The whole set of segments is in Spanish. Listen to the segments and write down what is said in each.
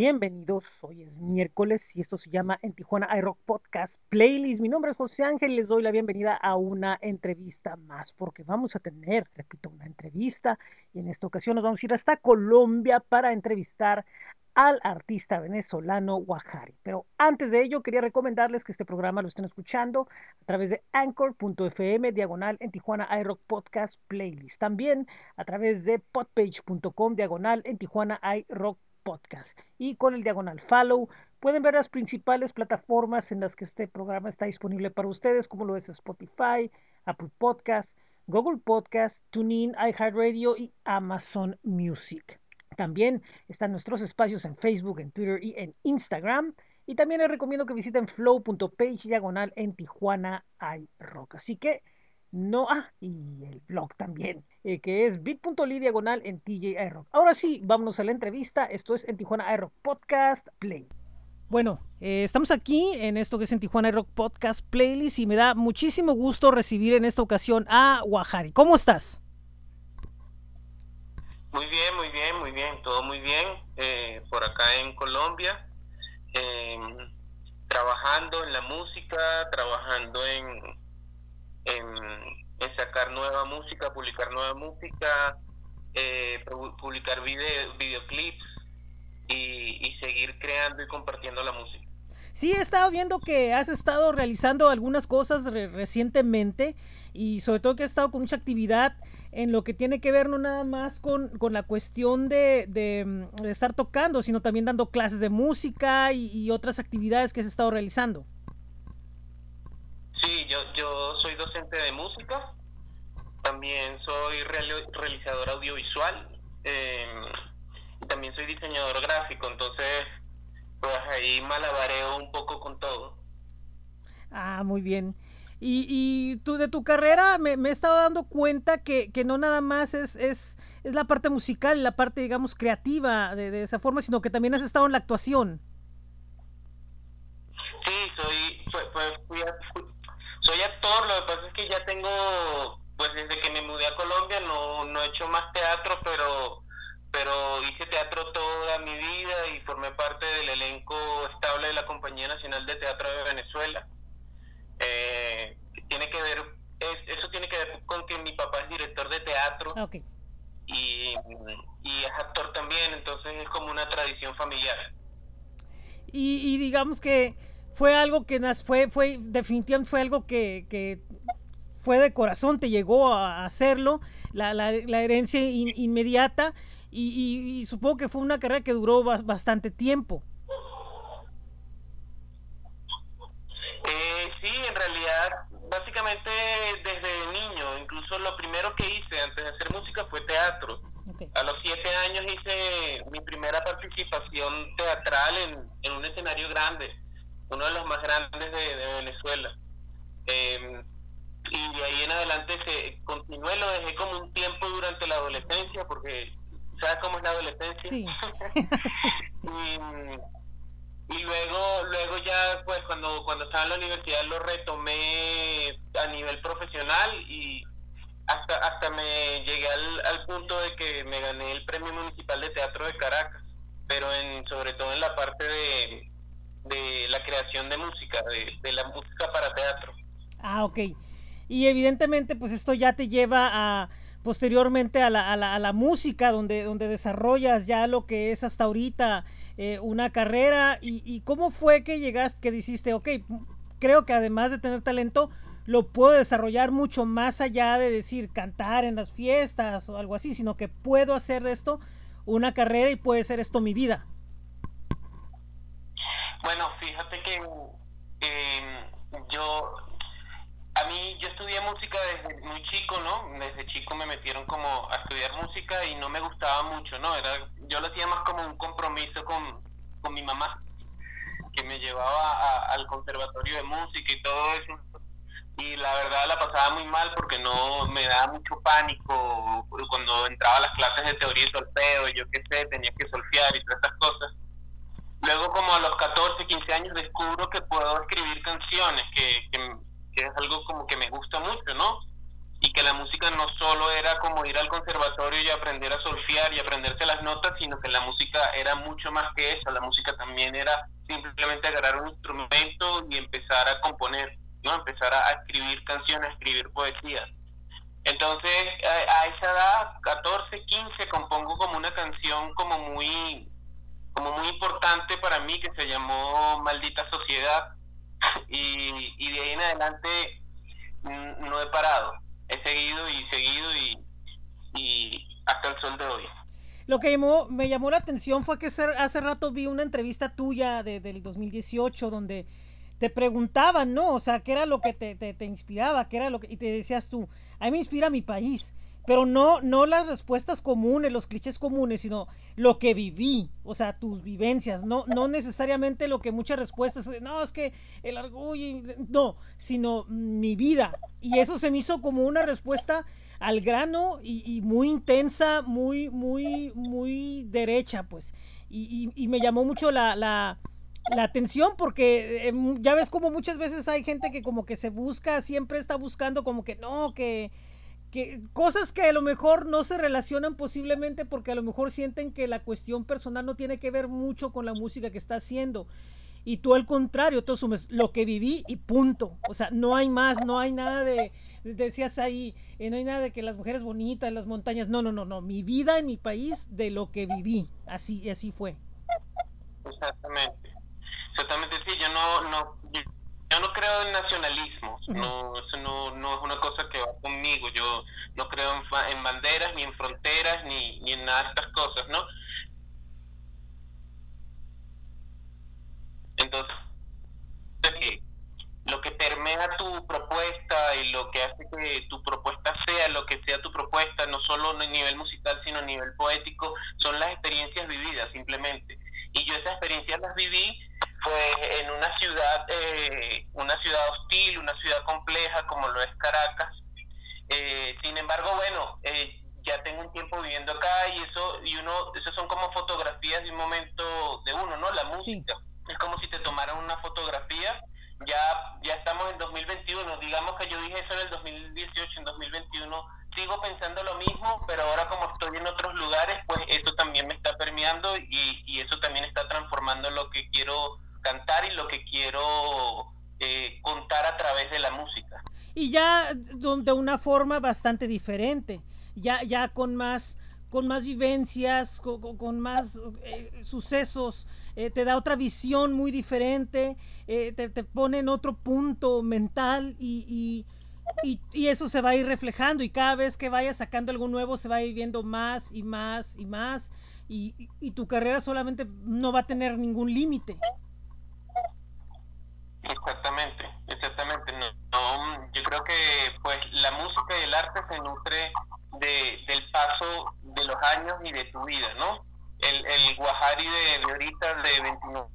Bienvenidos, hoy es miércoles y esto se llama En Tijuana iRock Podcast Playlist. Mi nombre es José Ángel, les doy la bienvenida a una entrevista más porque vamos a tener, repito, una entrevista y en esta ocasión nos vamos a ir hasta Colombia para entrevistar al artista venezolano Guajari. Pero antes de ello, quería recomendarles que este programa lo estén escuchando a través de anchor.fm, diagonal en Tijuana iRock Podcast Playlist. También a través de podpage.com, diagonal en Tijuana iRock Podcast. Y con el diagonal follow pueden ver las principales plataformas en las que este programa está disponible para ustedes, como lo es Spotify, Apple Podcast, Google Podcast, TuneIn, iHeartRadio y Amazon Music. También están nuestros espacios en Facebook, en Twitter y en Instagram. Y también les recomiendo que visiten flow.page diagonal en Tijuana iRock. Así que no, ah, y el blog también, eh, que es bit.ly diagonal en TJ Rock. Ahora sí, vámonos a la entrevista. Esto es en Tijuana Rock Podcast Play. Bueno, eh, estamos aquí en esto que es en Tijuana Rock Podcast Playlist y me da muchísimo gusto recibir en esta ocasión a Guajari. ¿Cómo estás? Muy bien, muy bien, muy bien, todo muy bien. Eh, por acá en Colombia, em, trabajando en la música, trabajando en, en, sacar nueva música, publicar nueva música, eh, publicar video, videoclips y, seguir creando y compartiendo la música. Sí, he estado viendo que has estado realizando algunas cosas recientemente y sobre todo que has estado con mucha actividad en lo que tiene que ver no nada más con, con la cuestión de, de, estar tocando, sino también dando clases de música y otras actividades que has estado realizando. Sí, yo, yo soy docente de música, también soy realizador audiovisual em, y también soy diseñador gráfico, entonces pues ahí malabareo un poco con todo. Ah, muy bien. Y, y tú de tu carrera me, me he estado dando cuenta que, que no nada más es, es, es, la parte musical, la parte, digamos, creativa de, de, esa forma, sino que también has estado en la actuación. Sí, soy, fue, fui, fui, soy actor, lo que pasa es que ya tengo, pues desde que me mudé a Colombia no, no he hecho más teatro, pero pero hice teatro toda mi vida y formé parte del elenco estable de la Compañía Nacional de Teatro de Venezuela. Eh, tiene que ver, es, eso tiene que ver con que mi papá es director de teatro okay. y, y, es actor también, entonces es como una tradición familiar. Y, y digamos que fue algo que fue, fue, definitivamente fue algo que, que fue de corazón, te llegó a hacerlo, la, la, la herencia in, inmediata, y, y, y, supongo que fue una carrera que duró bastante tiempo. Eh, sí, en realidad, básicamente desde niño, incluso lo primero que hice antes de hacer música fue teatro. Okay. A los siete años hice mi primera participación teatral en, en un escenario grande uno de los más grandes de, de Venezuela. Eh, y de ahí en adelante se continué, lo dejé como un tiempo durante la adolescencia, porque ¿sabes cómo es la adolescencia? Sí. y, y, luego luego ya, pues cuando, cuando estaba en la universidad lo retomé a nivel profesional y hasta hasta me llegué al, al punto de que me gané el Premio Municipal de Teatro de Caracas, pero en sobre todo en la parte de de la creación de música, de, la música para teatro. Ah, ok. Y evidentemente, pues esto ya te lleva a posteriormente a la, a la, a la música, donde, donde desarrollas ya lo que es hasta ahorita eh, una carrera. Y, ¿Y cómo fue que llegaste, que dijiste, ok, creo que además de tener talento, lo puedo desarrollar mucho más allá de decir cantar en las fiestas o algo así, sino que puedo hacer de esto una carrera y puede ser esto mi vida? Bueno, fíjate que eh, yo, a mí, yo estudié música desde muy chico, ¿no? Desde chico me metieron como a estudiar música y no me gustaba mucho, ¿no? Era, yo lo hacía más como un compromiso con, con mi mamá, que me llevaba a, al conservatorio de música y todo eso. Y la verdad la pasaba muy mal porque no me daba mucho pánico cuando entraba a las clases de teoría y solfeo, yo qué sé, tenía que solfear y todas estas cosas Luego como a los 14, 15 años descubro que puedo escribir canciones, que, que, es algo como que me gusta mucho, ¿no? y que la música no solo era como ir al conservatorio y aprender a solfear y aprenderse las notas, sino que la música era mucho más que eso, la música también era simplemente agarrar un instrumento y empezar a componer, ¿no? Empezar a, escribir canciones, a escribir poesía. Entonces, a, esa edad, 14, 15, compongo como una canción como muy, como muy importante para mí que se llamó Maldita Sociedad y, y de ahí en adelante mm, no he parado he seguido y seguido y, hasta el sol de hoy. Lo que me llamó la atención fue que hace rato vi una entrevista tuya de, del 2018 donde te preguntaban, ¿no? O sea, ¿qué era lo que te, te, inspiraba? ¿Qué era lo que... Y te decías tú, a mí me inspira mi país pero no, no las respuestas comunes, los clichés comunes, sino lo que viví, o sea, tus vivencias, no, no necesariamente lo que muchas respuestas, no, es que el orgullo, no, sino mi vida. Y eso se me hizo como una respuesta al grano y, muy intensa, muy, muy, muy derecha, pues. Y, y, me llamó mucho la, la, la atención porque eh, ya ves como muchas veces hay gente que como que se busca, siempre está buscando como que no, que que cosas que a lo mejor no se relacionan posiblemente porque a lo mejor sienten que la cuestión personal no tiene que ver mucho con la música que está haciendo. Y tú al contrario, tú asumes lo que viví y punto. O sea, no hay más, no hay nada de, decías ahí, eh, no hay nada de que las mujeres bonitas, las montañas, no, no, no, no, mi vida en mi país de lo que viví, así, así fue. Exactamente, exactamente, sí, yo no, no, yo no creo en nacionalismo, no, eso no, no es una cosa que va conmigo, yo no creo en, banderas, ni en fronteras, ni, ni en nada de estas cosas, ¿no? Entonces, lo que permea tu propuesta y lo que hace que tu propuesta sea lo que sea tu propuesta, no solo a nivel musical, sino a nivel poético, son las experiencias vividas simplemente. Y yo esas experiencias las viví fue en una ciudad, eh, una ciudad hostil, una ciudad compleja como lo es Caracas. Eh, sin embargo, bueno, eh, ya tengo un tiempo viviendo acá y eso, y uno, eso son como fotografías de un momento de uno, ¿no? La música. Es como si te tomaran una fotografía. Ya, ya estamos en 2021, digamos que yo dije eso en el 2018, en 2021 sigo pensando lo mismo, pero ahora como estoy en otros lugares, pues eso también me está permeando y, y eso también está transformando lo que quiero cantar y lo que quiero eh, contar a través de la música. Y ya de una forma bastante diferente, ya, ya con más con más vivencias, con, más eh, sucesos, eh, te da otra visión muy diferente, te, te, pone en otro punto mental y, y, y, eso se va a ir reflejando y cada vez que vayas sacando algo nuevo se va a ir viendo más y más y más y tu carrera solamente no va a tener ningún límite. Exactamente, exactamente. No, yo creo que pues la música y el arte se nutre de, del paso de los años y de tu vida, ¿no? El, el Guajari de, ahorita de 29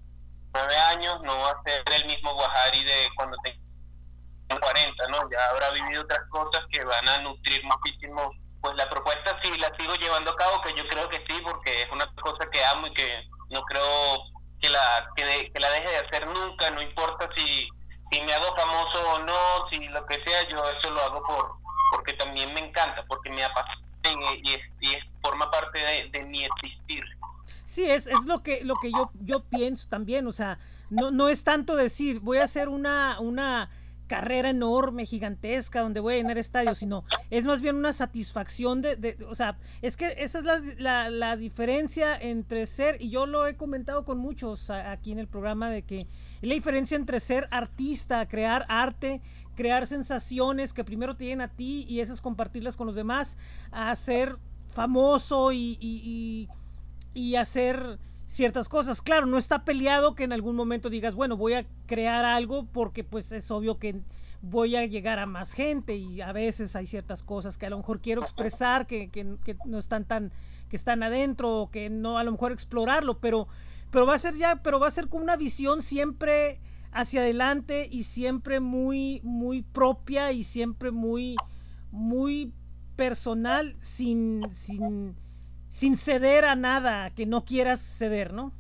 años no va a ser el mismo Guajari de cuando tenga 40, ¿no? Ya habrá vivido otras cosas que van a nutrir muchísimo. Pues la propuesta sí la sigo llevando a cabo, que yo creo que sí, porque es una cosa que amo y que no creo que la, que, la deje de hacer nunca, no importa si, si me hago famoso o no, si lo que sea, yo eso lo hago por porque también me encanta, porque me apasiona y, es, forma parte de, mi existir. Sí, es, es lo que lo que yo yo pienso también, o sea, no no es tanto decir voy a hacer una una carrera enorme, gigantesca, donde voy a llenar estadios, sino es más bien una satisfacción de, de o sea, es que esa es la, la, diferencia entre ser, y yo lo he comentado con muchos aquí en el programa, de que la diferencia entre ser artista, crear arte, crear sensaciones que primero te llegan a ti y esas compartirlas con los demás, a ser famoso y, y, y hacer ciertas cosas. Claro, no está peleado que en algún momento digas, bueno, voy a crear algo porque pues es obvio que voy a llegar a más gente y a veces hay ciertas cosas que a lo mejor quiero expresar que, que, no están tan, que están adentro o que no a lo mejor explorarlo, pero, pero va a ser ya, pero va a ser con una visión siempre hacia adelante y siempre muy, muy propia y siempre muy, muy personal sin, sin, sin ceder a nada que no quieras ceder, ¿no?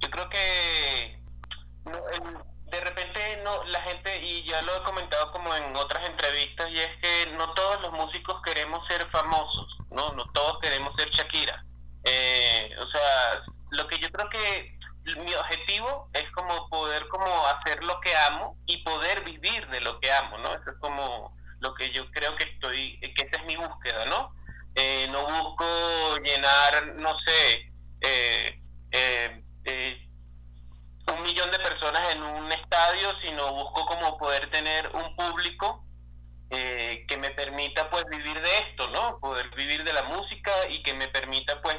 Yo creo que de repente no la gente y ya lo he comentado como en otras entrevistas y es que no no todos los músicos queremos ser famosos, ¿no? No todos queremos ser Shakira. Eh, o sea, lo que yo creo que mi objetivo es como poder como hacer lo que amo y poder vivir de lo que amo, ¿no? Eso es como lo que yo creo que estoy, que esa es mi búsqueda, ¿no? Eh, no busco llenar, no sé, eh, eh, un millón de personas en un estadio, sino busco como poder tener un público que me permita pues vivir de esto, ¿no? Poder vivir de la música y que me permita pues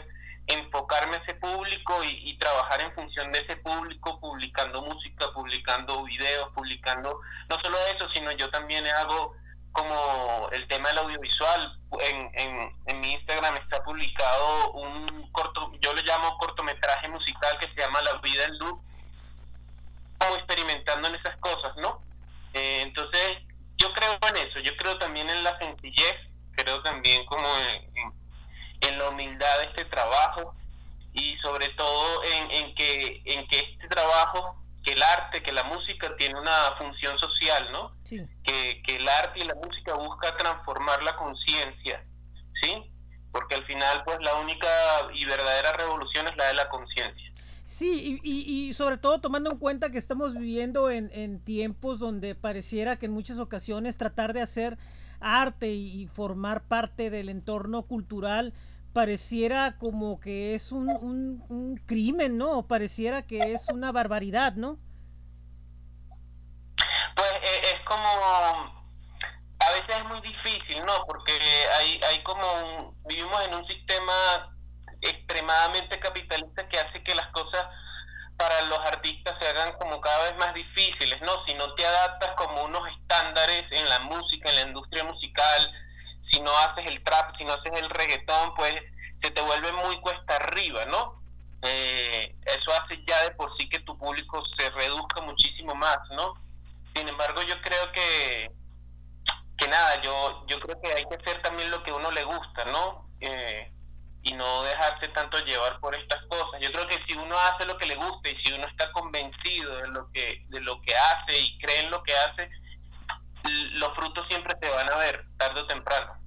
enfocarme a ese público y, y, trabajar en función de ese público, publicando música, publicando videos, publicando no solo eso, sino yo también hago como el tema del audiovisual. En, en, en, mi Instagram está publicado un corto, yo lo llamo cortometraje musical que se llama La vida en loop, como experimentando en esas cosas, ¿no? Eh, entonces, yo creo en eso, yo creo también en la sencillez, creo también como en, en la humildad de este trabajo y sobre todo en, en, que, en que este trabajo que el arte, que la música tiene una función social, ¿no? Que, que el arte y la música busca transformar la conciencia, ¿sí? Porque al final, pues la única y verdadera revolución es la de la conciencia. Sí, y, y, sobre todo tomando en cuenta que estamos viviendo en, en, tiempos donde pareciera que en muchas ocasiones tratar de hacer arte y, y formar parte del entorno cultural pareciera como que es un, un, crimen, ¿no? Pareciera que es una barbaridad, ¿no? Pues eh, es como, a veces es muy difícil, ¿no? Porque hay, hay como, un, vivimos en un sistema extremadamente capitalista que hace que las cosas para los artistas se hagan como cada vez más difíciles, ¿no? Si no te adaptas como unos estándares en la música, en la industria musical, si no haces el trap, si no haces el reggaetón, pues se te vuelve muy cuesta arriba, ¿no? Eh, eso hace ya de por sí que tu público se reduzca muchísimo más, ¿no? Sin embargo, yo creo que, que nada, yo, yo creo que hay que hacer también lo que uno le gusta, ¿no? Eh, y no dejarse tanto llevar por estas cosas. Yo creo que si uno hace lo que le gusta y si uno está convencido de lo que, de lo que hace y cree en lo que hace, los frutos siempre te van a ver, tarde o temprano.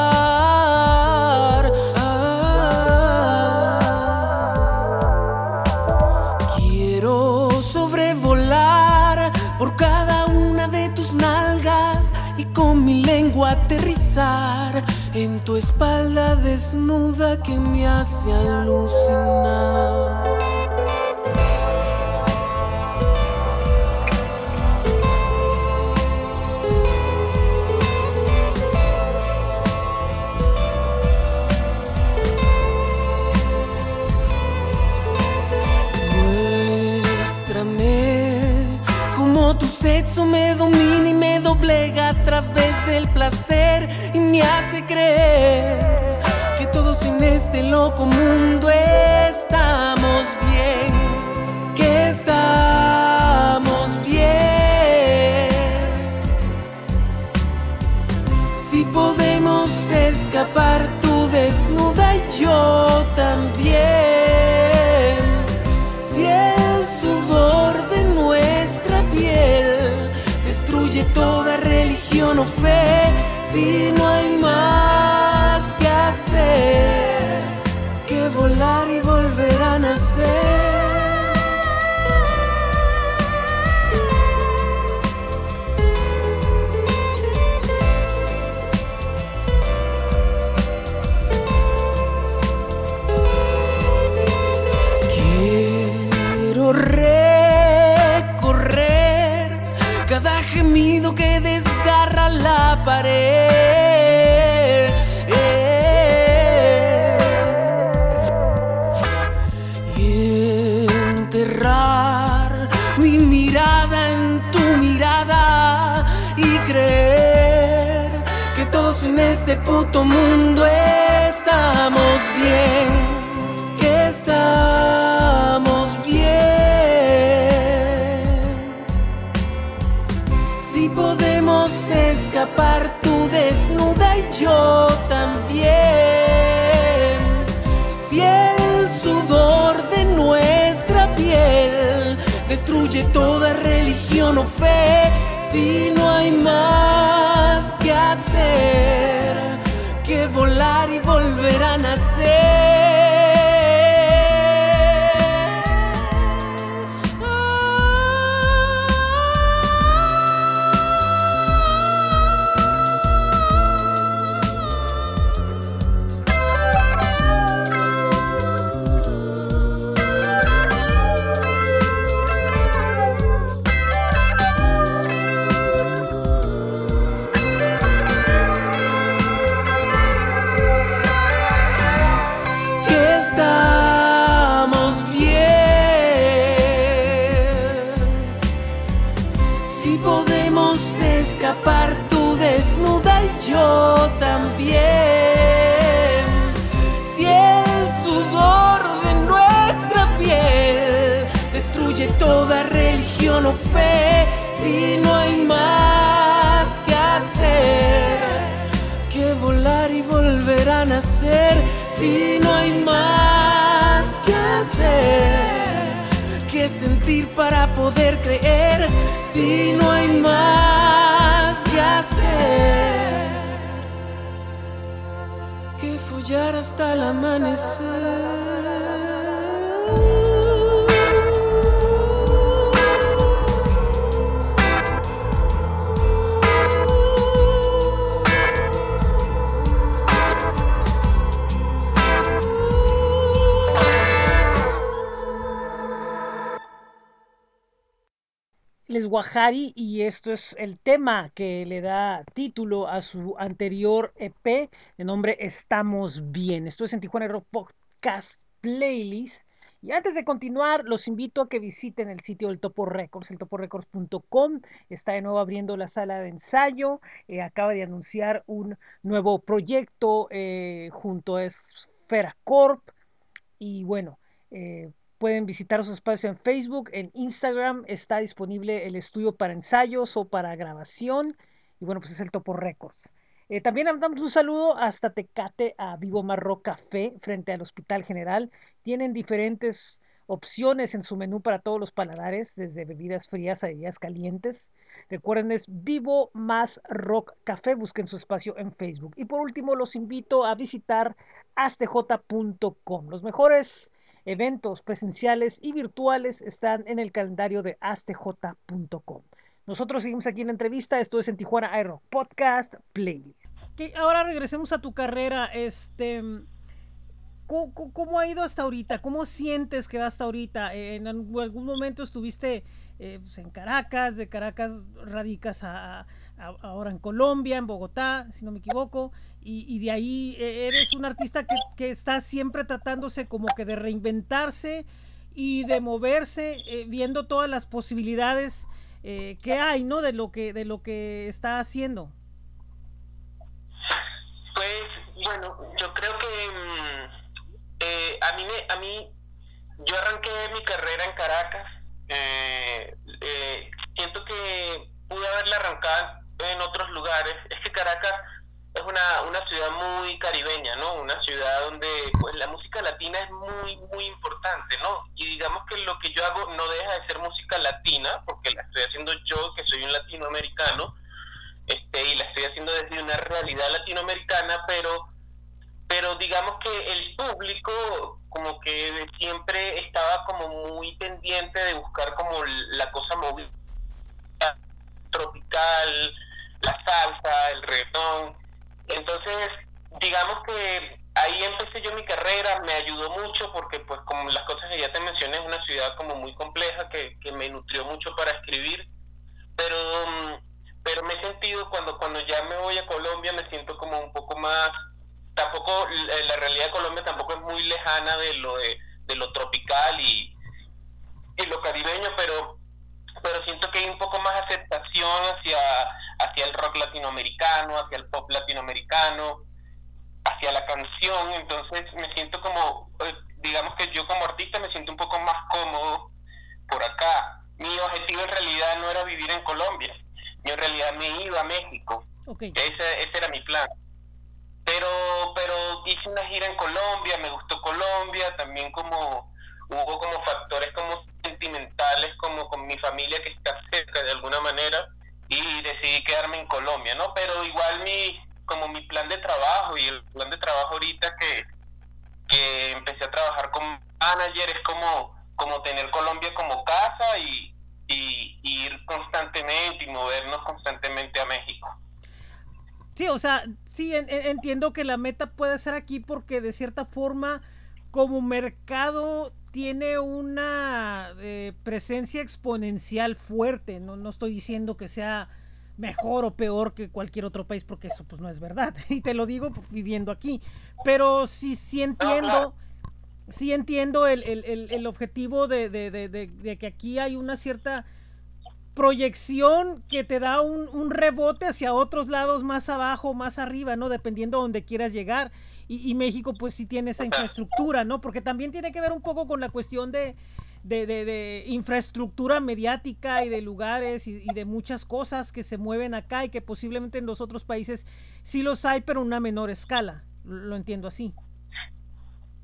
espalda desnuda que me hace alucinar. sexo me domina y me doblega a través del placer me hace creer que todos en este loco mundo estamos bien, que estamos bien. Si podemos escapar tú desnuda y yo también. Si el sudor de nuestra piel destruye toda religión o fe, si no Y enterrar mi mirada en tu mirada y creer que todos en este puto mundo estamos toda religión o fe, si no hay más que hacer que volar y volver a nacer. Y esto es el tema que le da título a su anterior EP de nombre Estamos Bien. Esto es en Tijuana Rock Podcast Playlist. Y antes de continuar, los invito a que visiten el sitio del Topo Records, el toporecords.com. Está de nuevo abriendo la sala de ensayo. Eh, acaba de anunciar un nuevo proyecto eh, junto a Esfera Corp. Y bueno, eh, Pueden visitar su espacio en Facebook, en Instagram está disponible el estudio para ensayos o para grabación. Y bueno, pues es el Topo Records. Eh, también damos un saludo hasta Tecate a Vivo Marro Café frente al Hospital General. Tienen diferentes opciones en su menú para todos los paladares, desde bebidas frías a bebidas calientes. Recuerden, es Vivo Más Rock Café. Busquen su espacio en Facebook. Y por último, los invito a visitar astj.com. Los mejores eventos presenciales y virtuales están en el calendario de astj.com. Nosotros seguimos aquí en la entrevista, esto es en Tijuana Aero Podcast Playlist. Ahora regresemos a tu carrera, este, ¿cómo, ¿cómo, ha ido hasta ahorita? ¿Cómo sientes que va hasta ahorita? ¿En algún momento estuviste eh, pues en Caracas, de Caracas radicas a, ahora en Colombia, en Bogotá, si no me equivoco? Y, de ahí eh, eres un artista que, que, está siempre tratándose como que de reinventarse y de moverse, eh, viendo todas las posibilidades eh, que hay, ¿no? De lo que de lo que está haciendo. Pues bueno, yo creo que mmm, a mí me, a mí yo arranqué mi carrera en Caracas. siento que pude haberla arrancado en otros lugares. Es que Caracas es una, una ciudad muy caribeña, ¿no? Una ciudad donde pues la música latina es muy, muy importante, ¿no? Y digamos que lo que yo hago no deja de ser música latina, porque la estoy haciendo yo, que soy un latinoamericano, este, y la estoy haciendo desde una realidad latinoamericana, pero, pero digamos que el público como que siempre estaba como muy pendiente de buscar como la cosa móvil tropical, la salsa, el reggaetón, entonces, digamos que ahí empecé yo mi carrera, me ayudó mucho porque pues como las cosas que ya te mencioné es una ciudad como muy compleja que, que me nutrió mucho para escribir, pero pero me he sentido cuando cuando ya me voy a Colombia me siento como un poco más tampoco la realidad de Colombia tampoco es muy lejana de lo de, de lo tropical y, y lo caribeño, pero pero siento que hay un poco más aceptación hacia, hacia el rock latinoamericano, hacia el pop latinoamericano, hacia la canción, entonces me siento como, eh, digamos que yo como artista me siento un poco más cómodo por acá. Mi objetivo en realidad no era vivir en Colombia, yo en realidad me iba a México, ese, ese era mi plan. Pero, pero hice una gira en Colombia, me gustó Colombia, también como hubo como factores como sentimentales, como con mi familia que está cerca de alguna manera, y decidí quedarme en Colombia, ¿no? Pero igual mi, como mi plan de trabajo y el plan de trabajo ahorita que, que empecé a trabajar con manager es como, como tener Colombia como casa y, y, ir constantemente y movernos constantemente a México. Sí, o sea, sí, entiendo que la meta puede ser aquí porque de cierta forma como mercado tiene una eh, presencia exponencial fuerte. No, no estoy diciendo que sea mejor o peor que cualquier otro país, porque eso pues no es verdad. Y te lo digo viviendo aquí. Pero sí, sí entiendo, sí entiendo el, el, el, objetivo de, de, de, que aquí hay una cierta proyección que te da un, un, rebote hacia otros lados más abajo, más arriba, ¿no? Dependiendo a donde quieras llegar y, México pues sí tiene esa infraestructura, ¿no? Porque también tiene que ver un poco con la cuestión de, de, infraestructura mediática y de lugares y, de muchas cosas que se mueven acá y que posiblemente en los otros países sí los hay, pero en una menor escala. Lo entiendo así.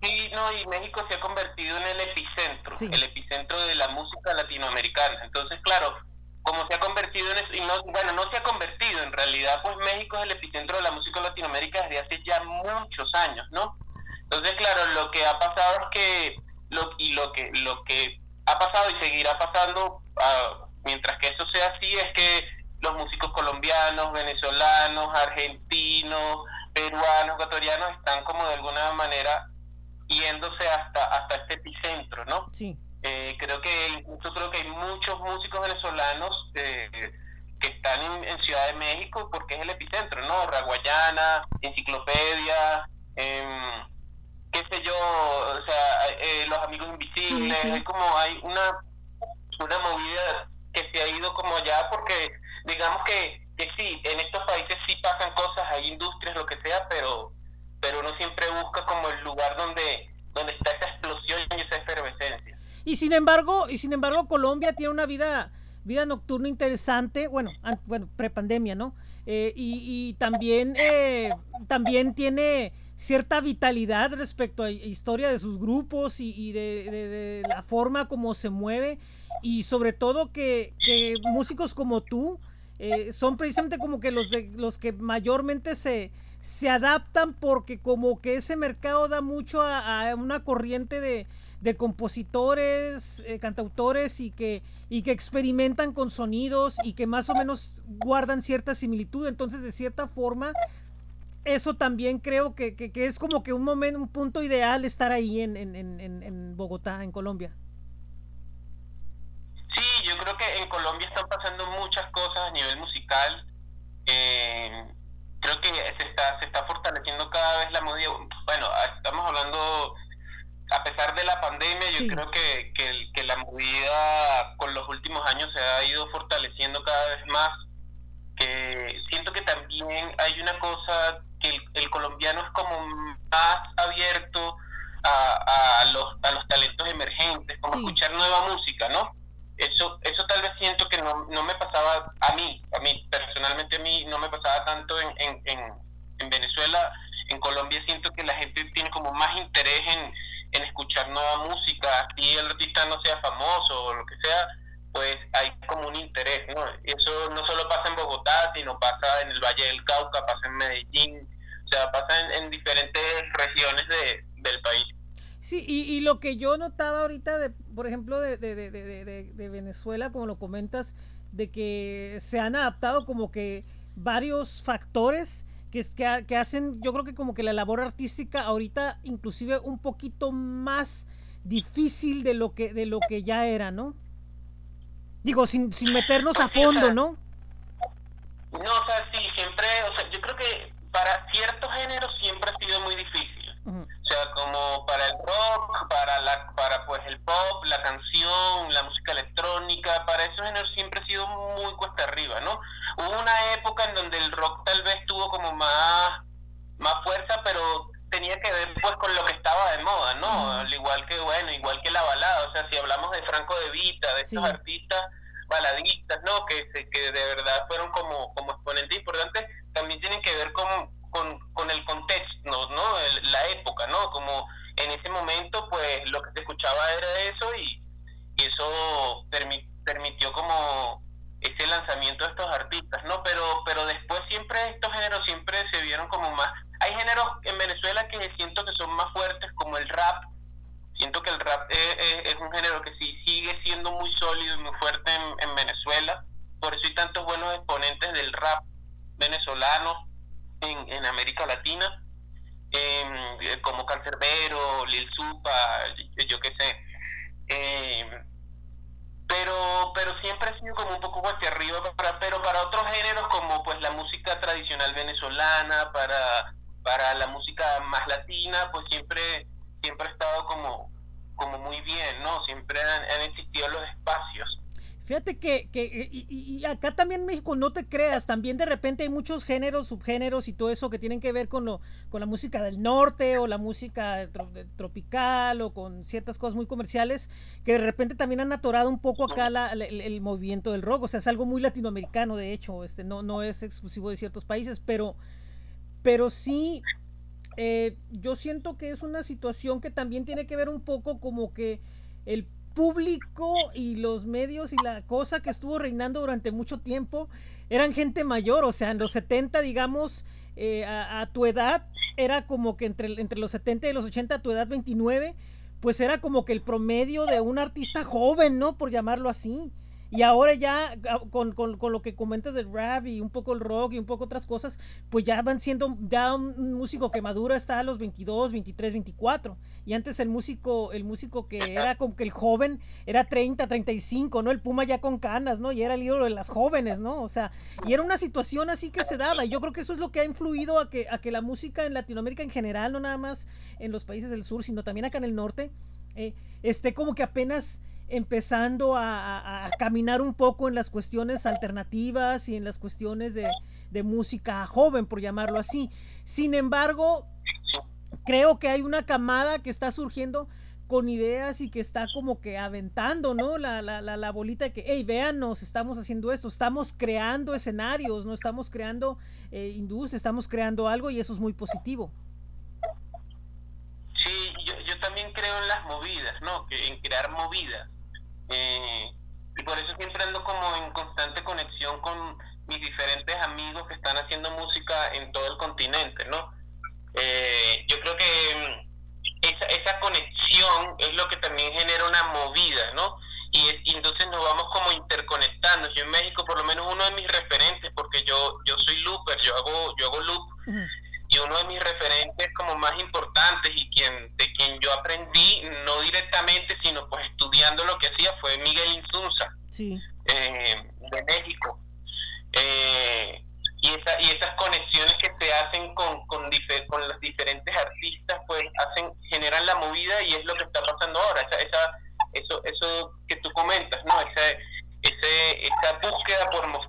Sí, no, y México se ha convertido en el epicentro, el epicentro de la música latinoamericana. Entonces, claro, como se ha convertido en eso, y no, bueno, no se ha convertido, en realidad pues México es el epicentro de la música Latinoamérica desde hace ya muchos años, ¿no? Entonces, claro, lo que ha pasado es que, lo, y lo que, lo que ha pasado y seguirá pasando, ah, mientras que eso sea así, es que los músicos colombianos, venezolanos, argentinos, peruanos, ecuatorianos están como de alguna manera yéndose hasta, hasta este epicentro, ¿no? Sí. Eh, creo que incluso creo que hay muchos músicos venezolanos eh, que están en, Ciudad de México porque es el epicentro, ¿no? Raguayana, Enciclopedia, em, qué sé yo, o sea, eh, los amigos invisibles, es como hay una, una movida que se ha ido como allá porque digamos que, que sí, en estos países sí pasan cosas, hay industrias, lo que sea, pero pero uno siempre busca como el lugar donde donde está esa explosión y esa efervescencia. Y sin embargo, y sin embargo Colombia tiene una vida, vida nocturna interesante, bueno, bueno, prepandemia, ¿no? Eh, y, también, eh, también tiene cierta vitalidad respecto a historia de sus grupos y, de, la forma como se mueve y sobre todo que, músicos como tú eh, son precisamente como que los de los que mayormente se, se adaptan porque como que ese mercado da mucho a una corriente de, de compositores, eh, cantautores y que, y que experimentan con sonidos y que más o menos guardan cierta similitud. Entonces, de cierta forma, eso también creo que, que, es como que un momento, un punto ideal estar ahí en, en, en, en, Bogotá, en Colombia. Sí, yo creo que en Colombia están pasando muchas cosas a nivel musical. Eh, creo que se está, se está fortaleciendo cada vez la movida. Bueno, estamos hablando a pesar de la pandemia, yo creo que, que, la movida con los últimos años se ha ido fortaleciendo cada vez más. Que siento que también hay una cosa que el, colombiano es como más abierto a, a, los, a los talentos emergentes, como escuchar nueva música, ¿no? Eso, eso tal vez siento que no, no me pasaba a mí, a mí personalmente a mí no me pasaba tanto en, en, en, en Venezuela. En Colombia siento que la gente tiene como más interés en en escuchar nueva música, si el artista no sea famoso o lo que sea, pues hay como un interés, ¿no? Eso no solo pasa en Bogotá, sino pasa en el Valle del Cauca, pasa en Medellín, o sea, pasa en, diferentes regiones de, del país. Sí, y, y, lo que yo notaba ahorita, de, por ejemplo, de, de, de, Venezuela, como lo comentas, de que se han adaptado como que varios factores que, que, que, hacen, yo creo que como que la labor artística ahorita inclusive un poquito más difícil de lo que, de lo que ya era, ¿no? Digo, sin, sin meternos a fondo, ¿no? No, o sea, sí, siempre, o sea, yo creo que para ciertos géneros siempre ha sido muy difícil. O sea, como para el rock, para la, para pues el pop, la canción, la música electrónica, para esos géneros siempre ha sido muy cuesta arriba, ¿no? Hubo una época en donde el rock tal vez tuvo como más más fuerza, pero tenía que ver pues con lo que estaba de moda, ¿no? Al igual que, bueno, igual que la balada, o sea, si hablamos de Franco de Vita, de estos artistas baladistas, ¿no? Que, que de verdad fueron como, como exponentes importantes, también tienen que ver con, con, el contexto, ¿no? la época, ¿no? Como en ese momento, pues lo que se escuchaba era eso y, eso permitió como ese lanzamiento de estos artistas, ¿no? Pero, pero después siempre estos géneros siempre se vieron como más... Hay géneros en Venezuela que siento que son más fuertes, como el rap. Siento que el rap es, un género que sí sigue siendo muy sólido y muy fuerte en, Venezuela. Por eso hay tantos buenos exponentes del rap venezolano en, en América Latina eh, como Cancerbero, Lil Supa, yo qué sé. Eh, pero pero siempre ha sido como un poco hacia arriba, para, pero para otros géneros como pues la música tradicional venezolana, para, para la música más latina, pues siempre siempre ha estado como como muy bien, ¿no? Siempre han existido los espacios. Fíjate que, que y, acá también en México, no te creas, también de repente hay muchos géneros, subgéneros y todo eso que tienen que ver con, lo, con la música del norte o la música tropical o con ciertas cosas muy comerciales que de repente también han atorado un poco acá el, movimiento del rock, o sea, es algo muy latinoamericano de hecho, este no, no es exclusivo de ciertos países, pero, pero sí, eh, yo siento que es una situación que también tiene que ver un poco como que el público y los medios y la cosa que estuvo reinando durante mucho tiempo eran gente mayor, o sea, en los 70, digamos, eh, a, tu edad, era como que entre, entre los 70 y los 80, a tu edad 29, pues era como que el promedio de un artista joven, ¿no? Por llamarlo así. Y ahora ya ah, con, con, con, lo que comentas del rap y un poco el rock y un poco otras cosas, pues ya van siendo, ya un músico que madura está a los 22, 23, 24. Y antes el músico, el músico que era como que el joven era 30, 35, ¿no? El Puma ya con canas, ¿no? Y era el ídolo de las jóvenes, ¿no? O sea, y era una situación así que se daba. Y yo creo que eso es lo que ha influido a que, a que la música en Latinoamérica en general, no nada más en los países del sur, sino también acá en el norte, eh, esté como que apenas empezando a, caminar un poco en las cuestiones alternativas y en las cuestiones de, música joven, por llamarlo así. Sin embargo, creo que hay una camada que está surgiendo con ideas y que está como que aventando, ¿no? La, la, la, bolita de que, hey, véanos, estamos haciendo esto, estamos creando escenarios, no estamos creando eh, industria, estamos creando algo y eso es muy positivo. Sí, yo, yo también creo en las movidas, ¿no? Que en crear movidas. Eh, y por eso siempre ando como en constante conexión con mis diferentes amigos que están haciendo música en todo el continente, ¿no? Eh, yo creo que mm, esa, esa conexión es lo que también genera una movida, ¿no? Y, entonces nos vamos como interconectando. Yo en México, por lo menos uno de mis referentes, porque yo yo soy looper, yo hago yo hago loop, y uno de mis referentes como más importantes y quien de quien yo aprendí directamente sino pues estudiando lo que hacía fue Miguel Insunza eh, de México. Eh, y, esa, y esas conexiones que se hacen con, con, con los diferentes artistas pues hacen generan la movida y es lo que está pasando ahora. Esa, esa eso eso que tú comentas no esa ese, esa búsqueda por mostrar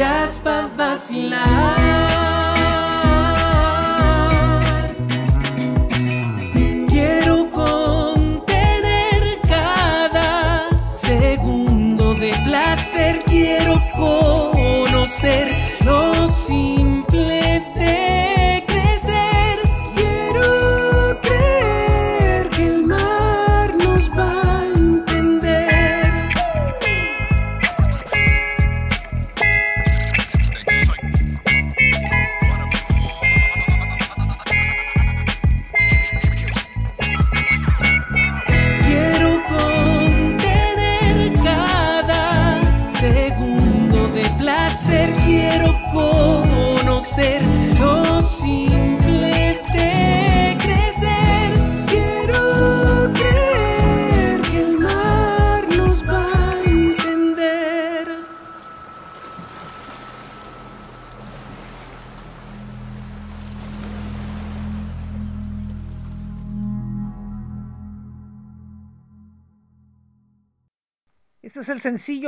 jazz pa' vacilar. Quiero contener cada segundo de placer. Quiero conocer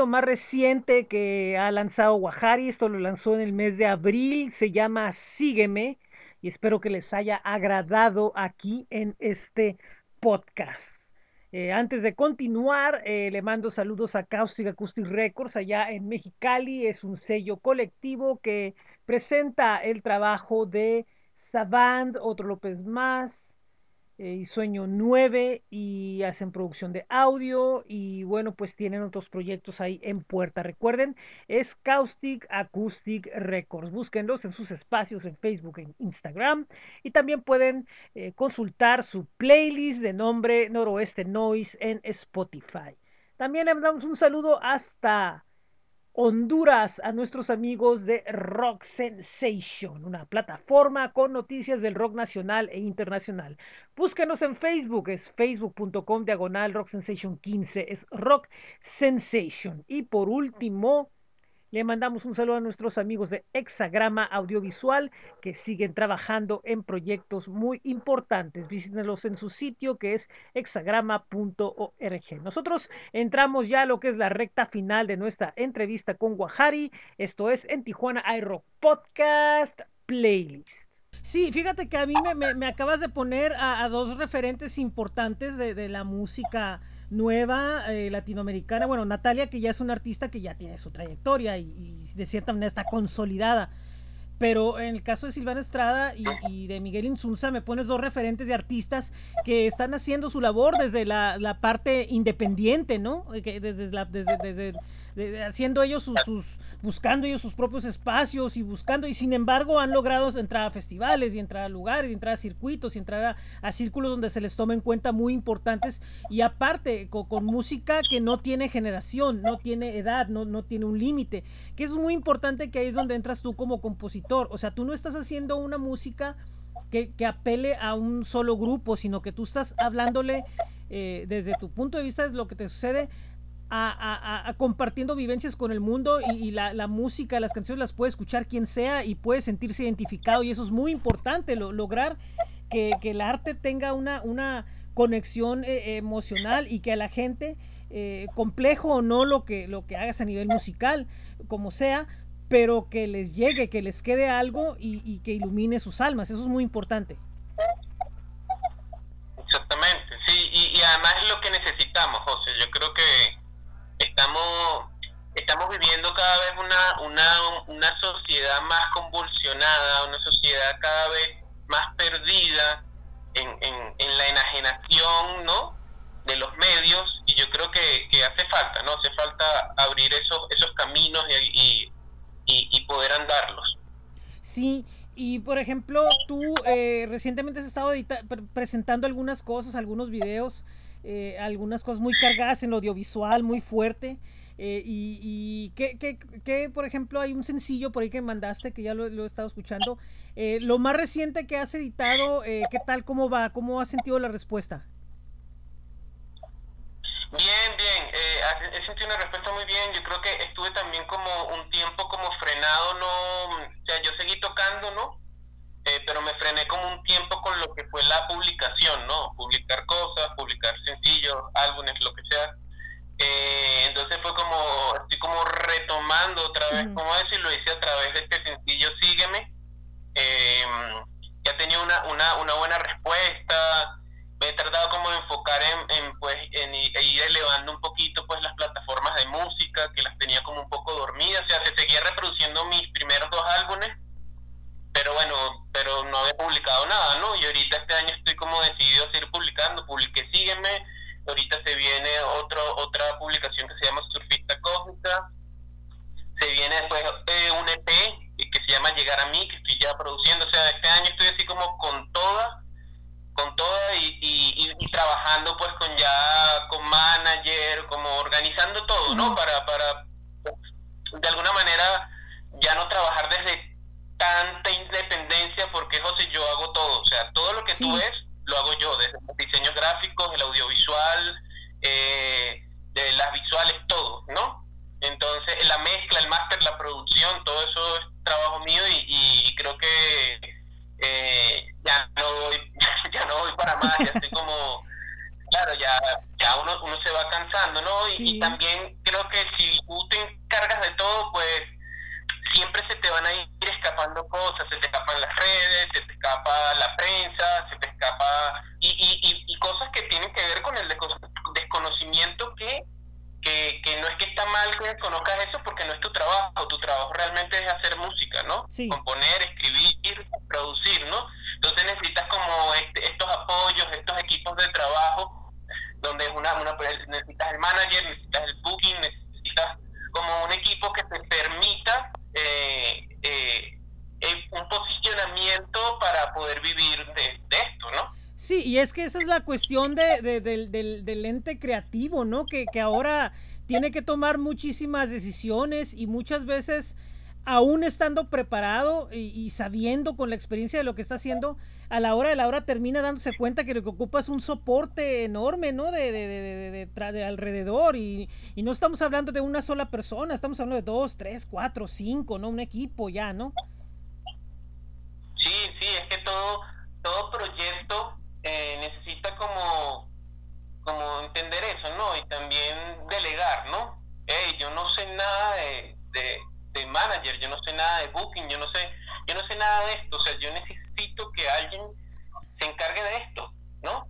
más reciente que ha lanzado Guajari. Esto lo lanzó en el mes de abril. Se llama Sígueme. Y espero que les haya agradado aquí en este podcast. Eh, antes de continuar, eh, le mando saludos a Caustic Acoustic Records allá en Mexicali. Es un sello colectivo que presenta el trabajo de Savant, otro López Más, y Sueño 9 y hacen producción de audio y bueno, pues tienen otros proyectos ahí en puerta. Recuerden, es Caustic Acoustic Records. Búsquenlos en sus espacios en Facebook, en Instagram y también pueden eh, consultar su playlist de nombre Noroeste Noise en Spotify. También le damos un saludo hasta Honduras a nuestros amigos de Rock Sensation, una plataforma con noticias del rock nacional e internacional. Búsquenos en Facebook, es facebook.com diagonal Rock Sensation 15, es Rock Sensation. Y por último, le mandamos un saludo a nuestros amigos de Hexagrama Audiovisual que siguen trabajando en proyectos muy importantes. Visítenlos en su sitio que es hexagrama.org. Nosotros entramos ya a lo que es la recta final de nuestra entrevista con Guajari. Esto es en Tijuana iRock Podcast Playlist. Sí, fíjate que a mí me, acabas de poner a, dos referentes importantes de la música nueva eh, latinoamericana. Bueno, Natalia, que ya es una artista que ya tiene su trayectoria y, de cierta manera está consolidada. Pero en el caso de Silvana Estrada y, de Miguel Insunza, me pones dos referentes de artistas que están haciendo su labor desde la, la parte independiente, ¿no? Que desde, desde, haciendo ellos sus, buscando ellos sus propios espacios y buscando, y sin embargo han logrado entrar a festivales y entrar a lugares, y entrar a circuitos y entrar a, círculos donde se les toma en cuenta muy importantes y aparte con, con música que no tiene generación, no tiene edad, no, no tiene un límite, que es muy importante que ahí es donde entras tú como compositor, o sea, tú no estás haciendo una música que, que apele a un solo grupo, sino que tú estás hablándole eh, desde tu punto de vista de lo que te sucede a, a, compartiendo vivencias con el mundo y, la, la, música, las canciones las puede escuchar quien sea y puede sentirse identificado y eso es muy importante, lo, lograr que, que, el arte tenga una, una conexión eh, emocional y que a la gente, eh, complejo o no lo que, lo que hagas a nivel musical, como sea, pero que les llegue, que les quede algo y, y que ilumine sus almas, eso es muy importante. Exactamente, sí, y, y además es lo que necesitamos, José, yo creo que estamos viviendo cada vez una, una, una sociedad más convulsionada, una sociedad cada vez más perdida en, la enajenación ¿no? de los medios y yo creo que, hace falta, ¿no? Hace falta abrir esos, esos caminos y, y, poder andarlos. Sí, y por ejemplo, tú eh, recientemente has estado presentando algunas cosas, algunos videos, eh, algunas cosas muy cargadas en lo audiovisual, muy fuerte. Eh, y, y ¿qué, qué, qué, por ejemplo, hay un sencillo por ahí que mandaste, que ya lo, lo he estado escuchando. Eh, lo más reciente que has editado, eh, ¿qué tal? ¿Cómo va? ¿Cómo has sentido la respuesta? Bien, bien. Eh, he sentido una respuesta muy bien. Yo creo que estuve también como un tiempo como frenado, no, o sea, yo seguí tocando, ¿no? Eh, pero me frené como un tiempo con lo que fue la publicación, ¿no? Publicar cosas, publicar sencillos, álbumes, lo que sea. Eh, entonces fue como, estoy como retomando otra vez como eso y lo hice a través de este sencillo Sígueme. Eh, ya tenía una, una, una buena respuesta, me he tratado como de enfocar en, en pues en ir elevando un poquito pues las plataformas de música que las tenía como un poco dormidas, o sea, se seguía reproduciendo mis primeros dos álbumes, pero bueno, pero no había publicado nada, ¿no? Y ahorita este año estoy como decidido a seguir publicando, publiqué Sígueme, ahorita se viene otro, otra publicación que se llama Surfista Cósmica, se viene después eh, un EP que se llama Llegar a mí, que estoy ya produciendo, o sea, este año estoy así como con toda, con toda y, y, trabajando pues con ya, con manager, como organizando todo, ¿no? Para, para, de alguna manera, ya no trabajar desde tanta independencia, porque José, yo hago todo, o sea, todo lo que tú ves, lo hago yo, desde los diseños gráficos, el audiovisual, eh, de las visuales, todo, ¿no? Entonces, la mezcla, el máster, la producción, todo eso es trabajo mío y, creo que eh, ya no voy, ya no voy para más, ya estoy como, claro, ya, ya uno, uno se va cansando, ¿no? Y, y también creo que si tú te encargas de todo, pues siempre se te van a ir escapando cosas, se te escapan las redes, se te escapa la prensa, se te escapa y, y, y, cosas que tienen que ver con el desconocimiento que, que, que, no es que está mal que desconozcas eso porque no es tu trabajo, tu trabajo realmente es hacer música, ¿no? Componer, escribir, producir, ¿no? Entonces necesitas como este, estos apoyos, estos equipos de trabajo, donde una, una necesitas el manager, necesitas el booking, necesitas como un equipo que te permita eh, eh, eh, un posicionamiento para poder vivir de, esto, ¿no? Sí, y es que esa es la cuestión de, del, del, ente creativo, ¿no? Que, que ahora tiene que tomar muchísimas decisiones y muchas veces, aún estando preparado y, sabiendo con la experiencia de lo que está haciendo, a la hora de la hora termina dándose cuenta que lo que ocupa es un soporte enorme, ¿no? De, de, de, de alrededor y, y, no estamos hablando de una sola persona, estamos hablando de dos, tres, cuatro, cinco, ¿no? Un equipo ya, ¿no? Sí, sí, es que todo, todo proyecto eh, necesita como, como entender eso, ¿no? Y también delegar, ¿no? Hey, yo no sé nada de, de manager, yo no sé nada de booking, yo no sé, yo no sé nada de esto, o sea, yo necesito que alguien se encargue de esto, ¿no?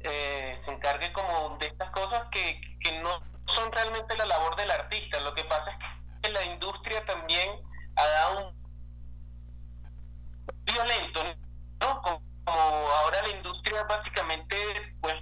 Eh, se encargue como de estas cosas que, que no son realmente la labor del artista, lo que pasa es que la industria también ha dado un violento, ¿no? Como ahora la industria básicamente, pues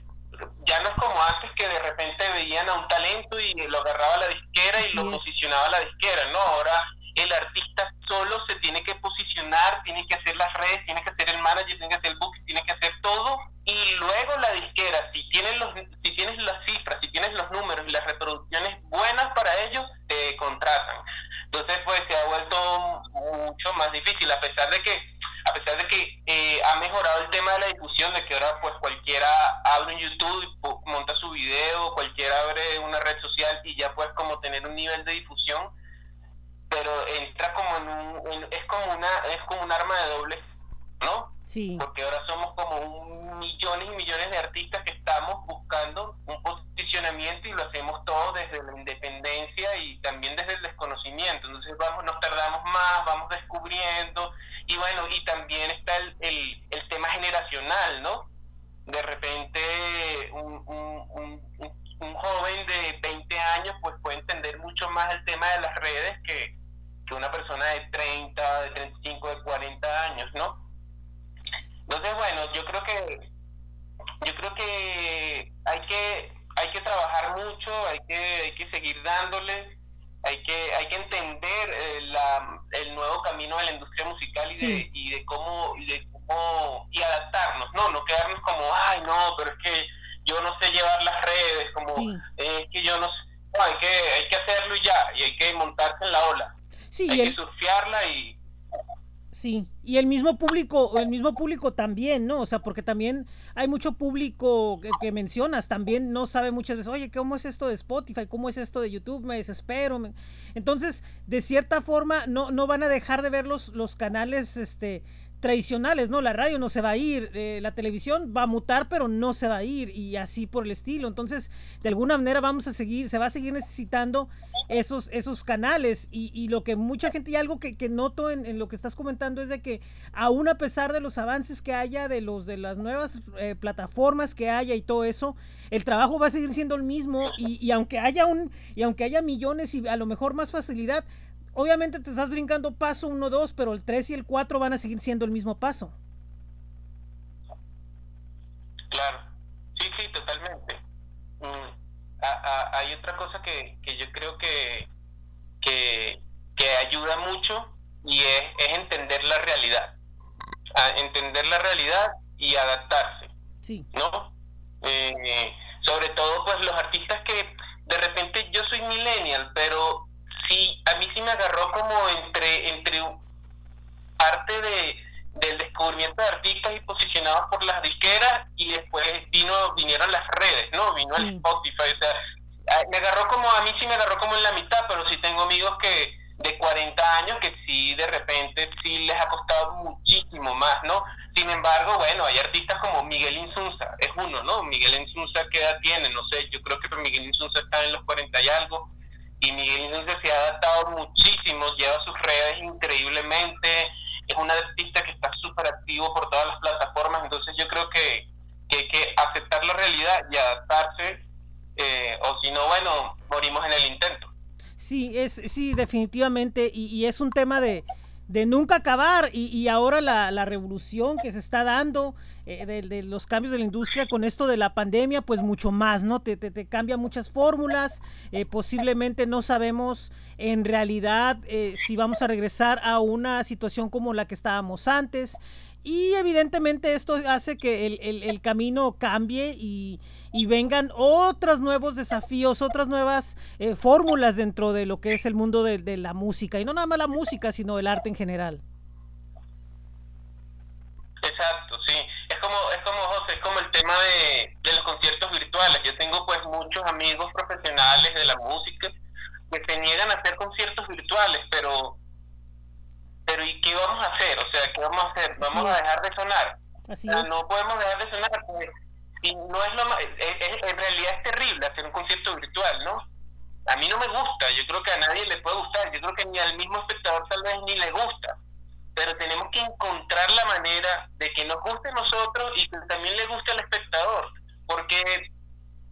ya no es como antes que de repente veían a un talento y lo agarraba a la disquera y lo posicionaba a la disquera, ¿no? Ahora el artista solo se tiene que posicionar, tiene que hacer las redes, tiene que hacer el manager, tiene que hacer el book, tiene que hacer todo y luego la disquera, si tienes los si tienes las cifras, si tienes los números y las reproducciones buenas para ellos, te contratan. Entonces pues se ha vuelto mucho más difícil a pesar de que a pesar de que eh, ha mejorado el tema de la difusión, de que ahora pues cualquiera abre un YouTube, monta su video, cualquiera abre una red social y ya puedes como tener un nivel de difusión, pero entra como en un, es como una, es como un arma de doble, ¿no? Sí. Porque ahora somos como millones y millones de artistas que estamos buscando un posicionamiento y lo hacemos todo desde la independencia y también desde el desconocimiento. Entonces vamos, nos tardamos más, vamos descubriendo y bueno, y también está el, el, tema generacional, ¿no? De repente un, un, un, joven de 20 años pues puede entender mucho más el tema de las redes que, que una persona de 30, de 35, de 40 años, ¿no? Entonces, bueno, yo creo que yo creo que hay que hay que trabajar mucho, hay que, hay que seguir dándole, hay que, hay que entender eh, la, el nuevo camino de la industria musical y de, y de cómo, y de cómo, y adaptarnos, no, no quedarnos como, ay no, pero es que yo no sé llevar las redes, como, es que yo no sé, hay que, hay que hacerlo y ya, y hay que montarse en la ola, sí, hay que surfearla y Sí, y el mismo público, el mismo público también, ¿no? O sea, porque también hay mucho público que, mencionas, también no sabe muchas veces, oye, ¿cómo es esto de Spotify? ¿Cómo es esto de YouTube? Me desespero. Entonces, de cierta forma, no, no van a dejar de ver los, los canales, este, tradicionales, ¿no? La radio no se va a ir, eh, la televisión va a mutar, pero no se va a ir y así por el estilo. Entonces, de alguna manera vamos a seguir, se va a seguir necesitando esos, esos canales y, y lo que mucha gente y algo que, que noto en, lo que estás comentando es de que aún a pesar de los avances que haya, de los de las nuevas eh, plataformas que haya y todo eso, el trabajo va a seguir siendo el mismo y, y aunque haya un y aunque haya millones y a lo mejor más facilidad, obviamente te estás brincando paso 1, 2, pero el 3 y el 4 van a seguir siendo el mismo paso. Claro, sí, sí, totalmente. Mm, hay otra cosa que, que yo creo que, que, ayuda mucho y es, es, entender la realidad. entender la realidad y adaptarse. Sí. ¿No? Eh, sobre todo, pues los artistas que de repente yo soy millennial, pero sí, a mí sí me agarró como entre, entre parte de, del descubrimiento de artistas y posicionados por las disqueras y después vino vinieron las redes, ¿no? Vino el Spotify, o sea, me agarró como, a mí sí me agarró como en la mitad, pero sí tengo amigos que de 40 años que sí de repente sí les ha costado muchísimo más, ¿no? Sin embargo, bueno, hay artistas como Miguel Insunza, es uno, ¿no? Miguel Insunza, ¿qué edad tiene? No sé, yo creo que Miguel Insunza está en los 40 y algo, y Miguel Insunza se ha adaptado muchísimo, lleva sus redes increíblemente, es un artista que está súper activo por todas las plataformas, entonces yo creo que, hay que aceptar la realidad y adaptarse, eh, o si no, bueno, morimos en el intento. Sí, es, sí, definitivamente, y, es un tema de, de nunca acabar, y, y ahora la, la revolución que se está dando, eh, de, los cambios de la industria con esto de la pandemia, pues mucho más, ¿no? Te, te, cambia muchas fórmulas, eh, posiblemente no sabemos en realidad eh, si vamos a regresar a una situación como la que estábamos antes. Y evidentemente esto hace que el, el, camino cambie y, y, vengan otros nuevos desafíos, otras nuevas fórmulas dentro de lo que es el mundo de, de la música. Y no nada más la música, sino el arte en general. Exacto, sí como, es como José, es como el tema de, de los conciertos virtuales. Yo tengo pues muchos amigos profesionales de la música que se niegan a hacer conciertos virtuales, pero pero ¿y qué vamos a hacer? O sea, ¿qué vamos a hacer? ¿Vamos a dejar de sonar? No podemos dejar de sonar porque si no es lo más, en realidad es terrible hacer un concierto virtual, ¿no? A mí no me gusta, yo creo que a nadie le puede gustar, yo creo que ni al mismo espectador tal vez ni le gusta pero tenemos que encontrar la manera de que nos guste a nosotros y que también le guste al espectador, porque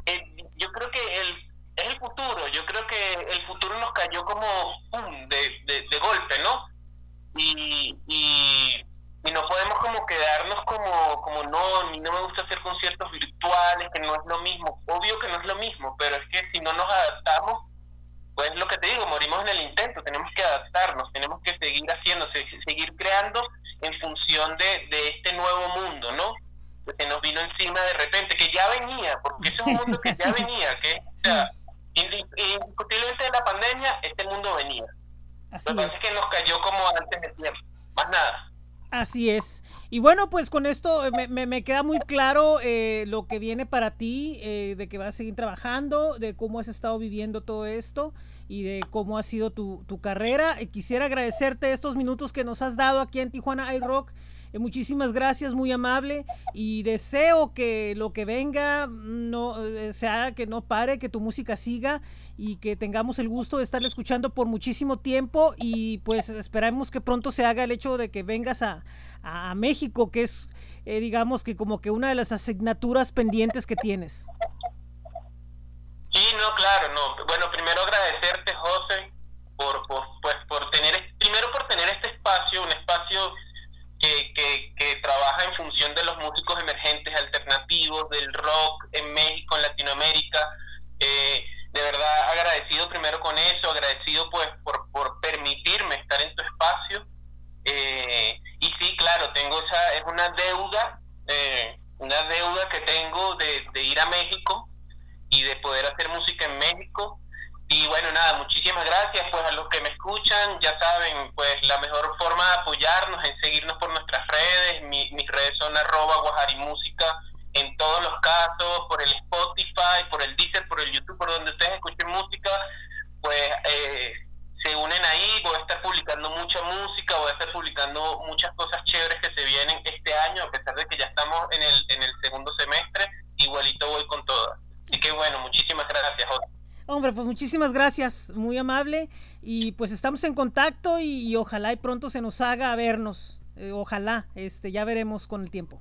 eh, yo creo que el, es el futuro, yo creo que el futuro nos cayó como De, de, golpe, ¿no? Y, y, no podemos como quedarnos como, como no, a mí no me gusta hacer conciertos virtuales, que no es lo mismo, obvio que no es lo mismo, pero es que si no nos adaptamos, pues lo que te digo, morimos en el intento, tenemos que adaptarnos, tenemos que seguir haciendo, seguir creando en función de, de este nuevo mundo, ¿no? Que nos vino encima de repente, que ya venía, porque es un mundo que ya venía, que, o sea, indiscutiblemente de la pandemia, este mundo venía. lo que pasa es que nos cayó como antes de tiempo, más nada. Así es. Y bueno, pues con esto me, me, queda muy claro eh, lo que viene para ti, eh, de que vas a seguir trabajando, de cómo has estado viviendo todo esto y de cómo ha sido tu, tu carrera. quisiera agradecerte estos minutos que nos has dado aquí en Tijuana iRock. Eh, muchísimas gracias, muy amable. Y deseo que lo que venga no sea que no pare, que tu música siga y que tengamos el gusto de estarle escuchando por muchísimo tiempo. Y pues esperamos que pronto se haga el hecho de que vengas a, a México, que es, eh, digamos que como que una de las asignaturas pendientes que tienes. Sí, no, claro, no. Bueno, primero agradecerte, José, por, por, pues, por tener, primero por tener este espacio, un espacio que, que, que trabaja en función de los músicos emergentes, alternativos, del rock en México, en Latinoamérica, Eh, de verdad agradecido primero con eso, agradecido pues por, por permitirme estar en tu espacio. Eh, y sí, claro, tengo esa, es una deuda, eh, una deuda que tengo de, ir a México y de poder hacer música en México. Y bueno, nada, muchísimas gracias pues a los que me escuchan, ya saben, pues la mejor forma de apoyarnos es seguirnos por nuestras redes, mis redes son arroba guajarimúsica en todos los casos, por el Spotify, por el Deezer, por el YouTube, por donde ustedes escuchen música, pues eh, se unen ahí, voy a estar publicando mucha música, voy a estar publicando muchas cosas chéveres que se vienen este año, a pesar de que ya estamos en el, en el segundo semestre, igualito voy con todas. Así que bueno, muchísimas gracias, José. Hombre, pues muchísimas gracias, muy amable. Y pues estamos en contacto y, ojalá y pronto se nos haga vernos. Eh, ojalá, este, ya veremos con el tiempo.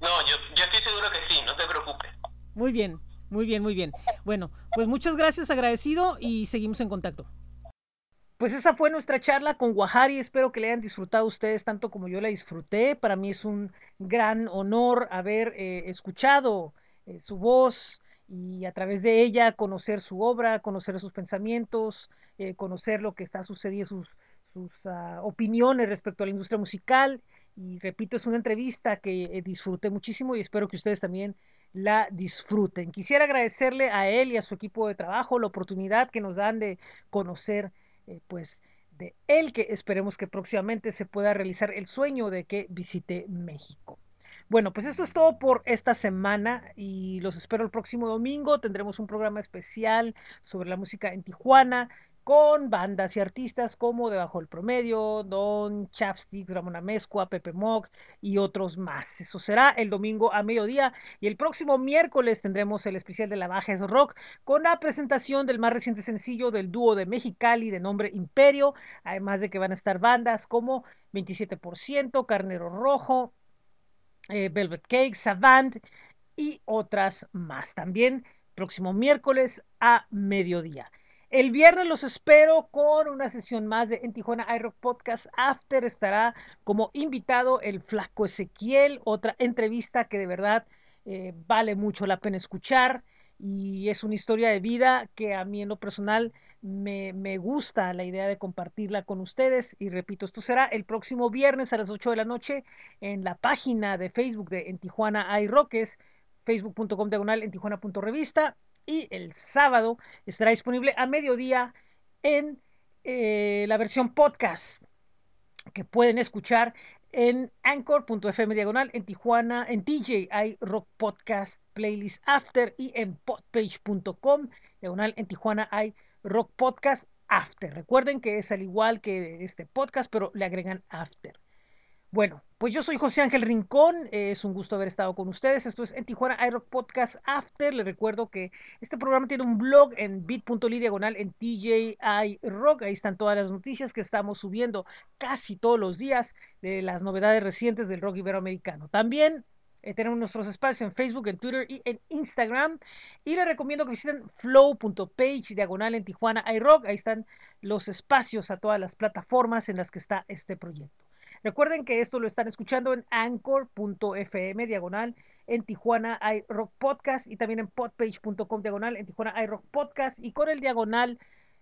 No, yo, yo estoy seguro que sí, no te preocupes. Muy bien, muy bien, muy bien. Bueno, pues muchas gracias, agradecido y seguimos en contacto. Pues esa fue nuestra charla con Guajari. Espero que le hayan disfrutado ustedes tanto como yo la disfruté. Para mí es un gran honor haber eh, escuchado eh, su voz, y a través de ella conocer su obra, conocer sus pensamientos, eh, conocer lo que está sucediendo, sus, sus uh, opiniones respecto a la industria musical. Y repito, es una entrevista que eh, disfruté muchísimo y espero que ustedes también la disfruten. Quisiera agradecerle a él y a su equipo de trabajo la oportunidad que nos dan de conocer, eh, pues, de él, que esperemos que próximamente se pueda realizar el sueño de que visite México. Bueno, pues esto es todo por esta semana y los espero el próximo domingo. Tendremos un programa especial sobre la música en Tijuana con bandas y artistas como Debajo del Promedio, Don Chapsticks, Ramón Amezcua, Pepe Mock y otros más. Eso será el domingo a mediodía y el próximo miércoles tendremos el especial de la Baja es Rock con la presentación del más reciente sencillo del dúo de Mexicali de nombre Imperio, además de que van a estar bandas como 27%, Carnero Rojo, eh, Velvet Cake, Savant y otras más. También próximo miércoles a mediodía. El viernes los espero con una sesión más de En Tijuana iRock Podcast After. Estará como invitado el Flaco Ezequiel, otra entrevista que de verdad eh, vale mucho la pena escuchar y es una historia de vida que a mí en lo personal me, gusta la idea de compartirla con ustedes y repito, esto será el próximo viernes a las 8 de la noche en la página de Facebook de En Tijuana hay Roques, facebook.com diagonal en tijuana.revista y el sábado estará disponible a mediodía en eh, la versión podcast que pueden escuchar en anchor.fm diagonal en Tijuana, en hay Rock Podcast Playlist After y en podpage.com diagonal en Tijuana hay Rock Podcast After. Recuerden que es al igual que este podcast, pero le agregan After. Bueno, pues yo soy José Ángel Rincón, es un gusto haber estado con ustedes. Esto es en Tijuana iRock Podcast After. Les recuerdo que este programa tiene un blog en bit.ly diagonal en TJI Rock. Ahí están todas las noticias que estamos subiendo casi todos los días de las novedades recientes del rock iberoamericano. También eh, tenemos nuestros espacios en Facebook, en Twitter y en Instagram. Y les recomiendo que visiten flow.page diagonal en Tijuana iRock. Ahí están los espacios a todas las plataformas en las que está este proyecto. Recuerden que esto lo están escuchando en anchor.fm diagonal en Tijuana iRock Podcast y también en podpage.com diagonal en Tijuana iRock Podcast y con el diagonal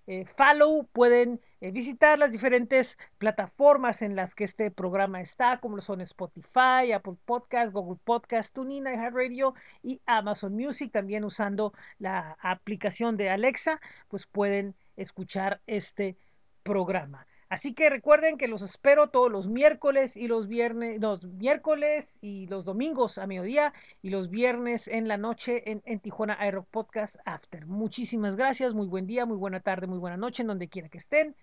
eh, follow pueden eh, visitar las diferentes plataformas en las que este programa está, como lo son Spotify, Apple Podcast, Google Podcast, TuneIn, iHeartRadio y Amazon Music. También usando la aplicación de Alexa, pues pueden escuchar este programa. Así que recuerden que los espero todos los miércoles y los viernes, los miércoles y los domingos a mediodía y los viernes en la noche en, Tijuana Aero Podcast After. Muchísimas gracias, muy buen día, muy buena tarde, muy buena noche en donde quiera que estén.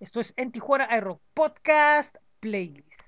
Esto es en Tijuana Aero Podcast Playlist.